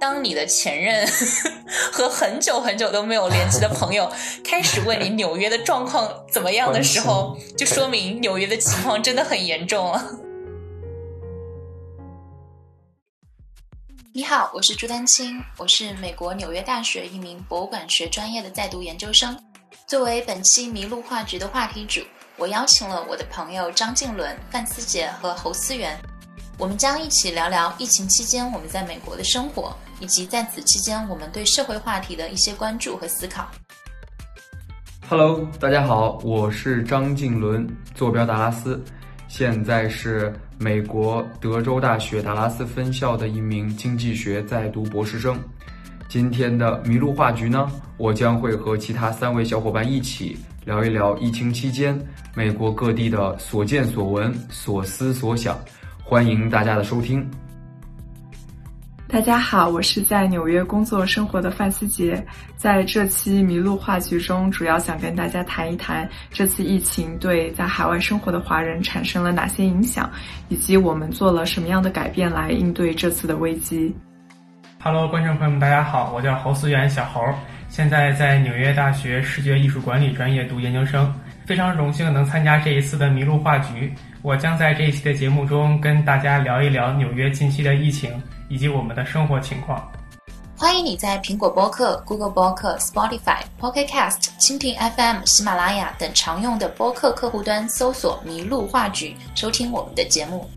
当你的前任 和很久很久都没有联系的朋友 开始问你纽约的状况怎么样的时候 就说明纽约的情况真的很严重了。你好我是朱丹青我是美国纽约大学一名博物馆学专业的在读研究生。作为本期迷路话局的话题主我邀请了我的朋友张静伦范思杰和侯思源我们将一起聊聊疫情期间我们在美国的生活，以及在此期间我们对社会话题的一些关注和思考。Hello，大家好，我是张静伦，坐标达拉斯。现在是美国德州大学达拉斯分校的一名经济学在读博士生。今天的麋鹿话局呢，我将会和其他三位小伙伴一起聊一聊疫情期间美国各地的所见所闻、所思所想。欢迎大家的收听。大家好，我是在纽约工作生活的范思杰，在这期麋鹿话剧中，主要想跟大家谈一谈这次疫情对在海外生活的华人产生了哪些影响，以及我们做了什么样的改变来应对这次的危机。Hello，观众朋友们，大家好，我叫侯思源，小侯，现在在纽约大学视觉艺术管理专业读研究生，非常荣幸能参加这一次的麋鹿话局。我将在这一期的节目中跟大家聊一聊纽约近期的疫情。以及我们的生活情况。欢迎你在苹果播客、Google 播客、Spotify、Pocket Cast、蜻蜓 FM、喜马拉雅等常用的播客客户端搜索“麋鹿话剧”，收听我们的节目。